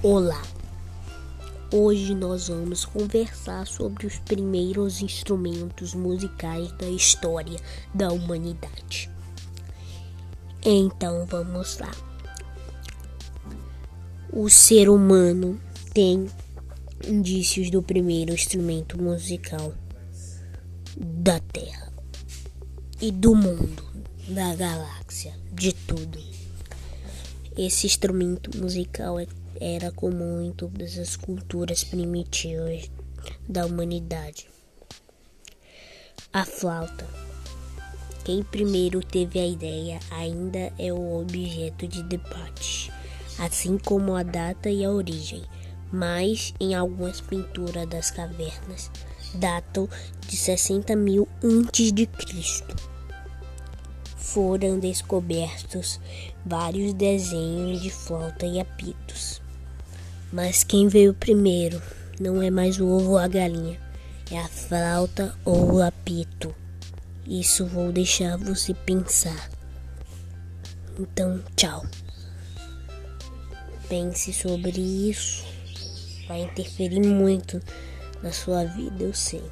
Olá! Hoje nós vamos conversar sobre os primeiros instrumentos musicais da história da humanidade. Então vamos lá. O ser humano tem indícios do primeiro instrumento musical da Terra e do mundo, da galáxia, de tudo. Esse instrumento musical é, era comum em todas as culturas primitivas da humanidade. A flauta. Quem primeiro teve a ideia ainda é o objeto de debate, assim como a data e a origem, mas em algumas pinturas das cavernas datam de 60 mil antes de Cristo foram descobertos vários desenhos de flauta e apitos. Mas quem veio primeiro não é mais o ovo ou a galinha, é a flauta ou o apito. Isso vou deixar você pensar. Então, tchau. Pense sobre isso. Vai interferir muito na sua vida, eu sei.